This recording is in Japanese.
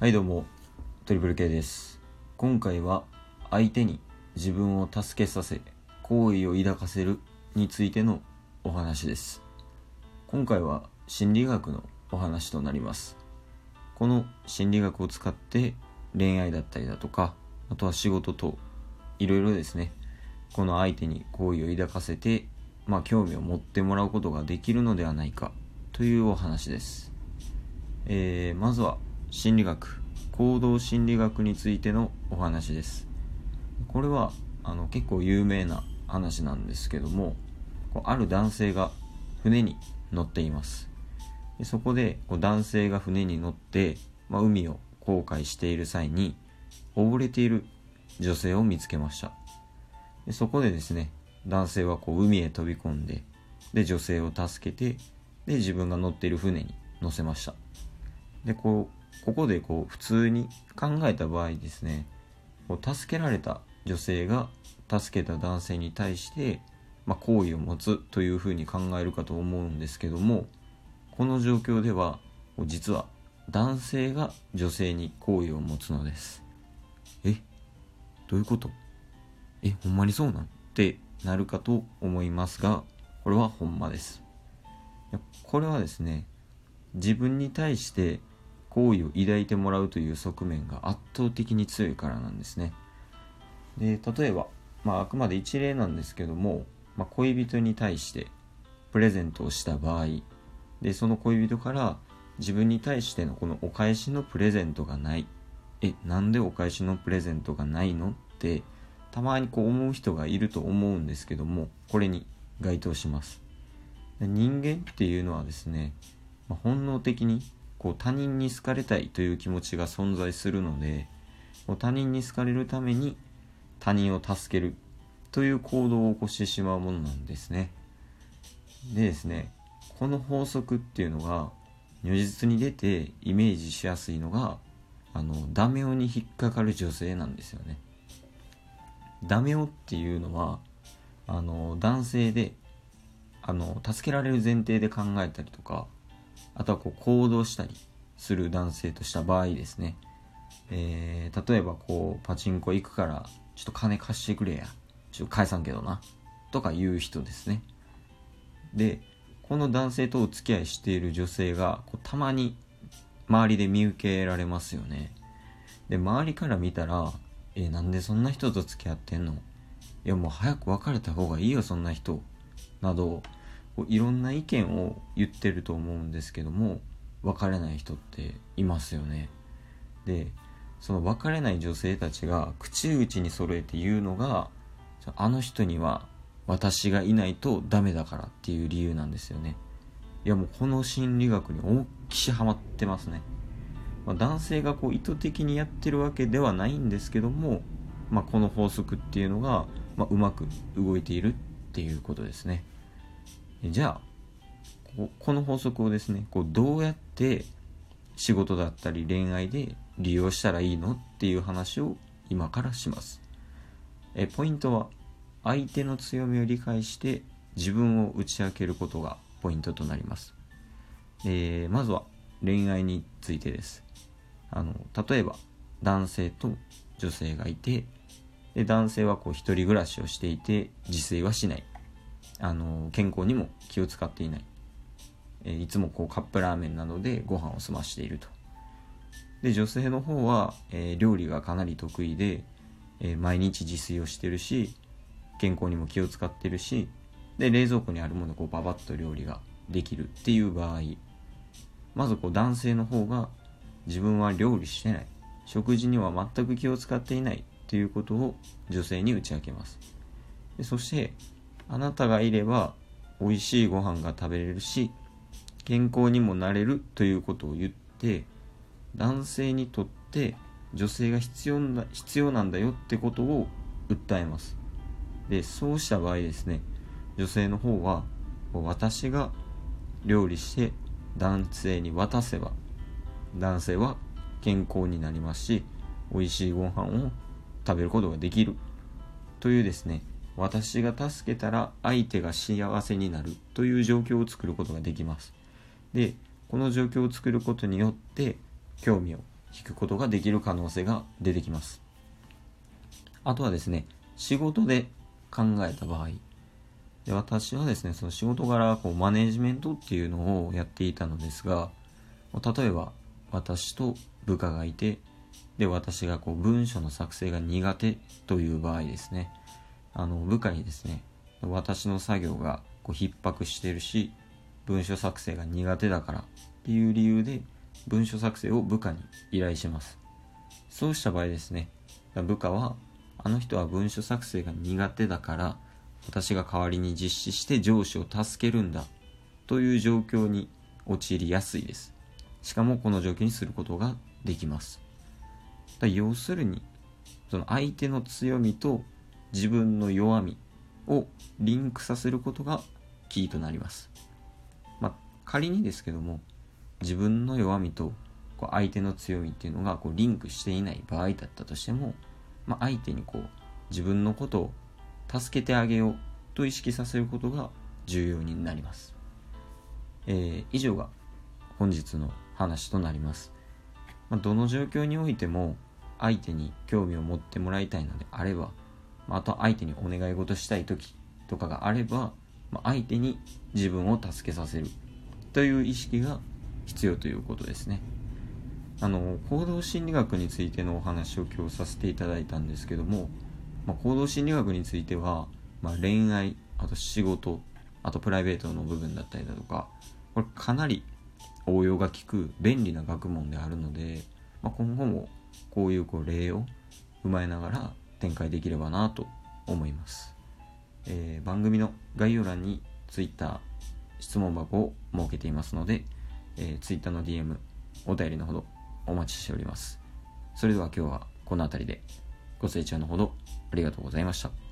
はいどうもトリプル K です。今回は相手に自分を助けさせ好意を抱かせるについてのお話です。今回は心理学のお話となります。この心理学を使って恋愛だったりだとかあとは仕事といろいろですね。この相手に好意を抱かせてまあ興味を持ってもらうことができるのではないかというお話です。えー、まずは心理学行動心理学についてのお話です。これはあの結構有名な話なんですけどもある男性が船に乗っています。でそこでこう男性が船に乗って、まあ、海を航海している際に溺れている女性を見つけました。でそこでですね男性はこう海へ飛び込んでで女性を助けてで自分が乗っている船に乗せました。でこうここでこう普通に考えた場合ですねこう助けられた女性が助けた男性に対して、まあ、好意を持つというふうに考えるかと思うんですけどもこの状況では実は男性が女性に好意を持つのです。えどういうこと？えほんまにそうなん？ってなるかと思いますがこれはほんまです。これはですね自分に対して好意を抱いてもらうという側面が圧倒的に強いからなんですね。で例えば、まあ、あくまで一例なんですけども、まあ、恋人に対してプレゼントをした場合でその恋人から自分に対してのこのお返しのプレゼントがない。えなんでお返しのプレゼントがないの？ってたまにこう思う人がいると思うんですけどもこれに該当します。人間っていうのはですね、まあ、本能的にこう他人に好かれたいという気持ちが存在するのでこう他人に好かれるために他人を助けるという行動を起こしてしまうものなんですね。でですねこの法則っていうのが如実に出てイメージしやすいのがあのダメ男に引っかかる女性なんですよね。ダメ男っていうのはあの男性であの助けられる前提で考えたりとかあとはこう行動したりする男性とした場合ですね、えー、例えばこうパチンコ行くからちょっと金貸してくれや。ちょっと返さんけどな。とか言う人ですね。でこの男性とお付き合いしている女性がこうたまに周りで見受けられますよね。で周りから見たら「えなんでそんな人と付き合ってんの?」いやもう早く別れた方がいいよそんな人。などこういろんな意見を言ってると思うんですけども別れない人っていますよね。でその別れない女性たちが口々に揃えて言うのがあの人には私がいないとダメだからっていう理由なんですよね。いやもうこの心理学に大きしハマってますね、まあ、男性がこう意図的にやってるわけではないんですけども、まあ、この法則っていうのが、まあ、うまく動いているっていうことですね。じゃあこの法則をですねこうどうやって仕事だったり恋愛で利用したらいいのっていう話を今からします。えポイントは相手の強みを理解して自分を打ち明けることがポイントとなります、えー、まずは恋愛についてです。あの例えば男性と女性がいてで男性はこう一人暮らしをしていて自炊はしない。あの健康にも気を使っていない、えいつもこうカップラーメンなどでご飯を済ましていると。で女性の方は、えー、料理がかなり得意で、えー、毎日自炊をしてるし健康にも気を使ってるしで冷蔵庫にあるものをこうババッと料理ができるっていう場合まずこう男性の方が自分は料理してない。食事には全く気を使っていないっていうことを女性に打ち明けます。でそしてあなたがいれば美味しいご飯が食べれるし健康にもなれるということを言って男性にとって女性が必要な必要なんだよってことを訴えます。でそうした場合ですね女性の方は私が料理して男性に渡せば男性は健康になりますし美味しいご飯を食べることができるというですね私が助けたら相手が幸せになるという状況を作ることができます。でこの状況を作ることによって興味を引くことができる可能性が出てきます。あとはですね仕事で考えた場合。で私はですねその仕事柄こうマネジメントっていうのをやっていたのですが例えば私と部下がいてで私がこう文書の作成が苦手という場合ですね。あの部下にですね私の作業がこう逼迫してるし文書作成が苦手だからっていう理由で文書作成を部下に依頼します。そうした場合ですね部下はあの人は文書作成が苦手だから私が代わりに実施して上司を助けるんだという状況に陥りやすいです。しかもこの状況にすることができます。だ要するにその相手の強みと自分の弱みをリンクさせることがキーとなります。まあ、仮にですけども自分の弱みとこう相手の強みっていうのがこうリンクしていない場合だったとしても、まあ、相手にこう自分のことを助けてあげようと意識させることが重要になります。えー、以上が本日の話となります。まあ、どの状況においても相手に興味を持ってもらいたいのであれば、あ、と相手にお願い事したい時とかがあれば、まあ、相手に自分を助けさせるという意識が必要ということですね。あの行動心理学についてのお話を今日させていただいたんですけども、まあ、行動心理学については、まあ、恋愛あと仕事あとプライベートの部分だったりだとかこれかなり応用が利く便利な学問であるので、まあ、今後もこういうこう例を踏まえながら展開できればなと思います、えー、番組の概要欄に Twitter 質問箱を設けていますので、えー、Twitter の DM お便りのほどお待ちしております。それでは今日はこの辺りでご清聴のほどありがとうございました。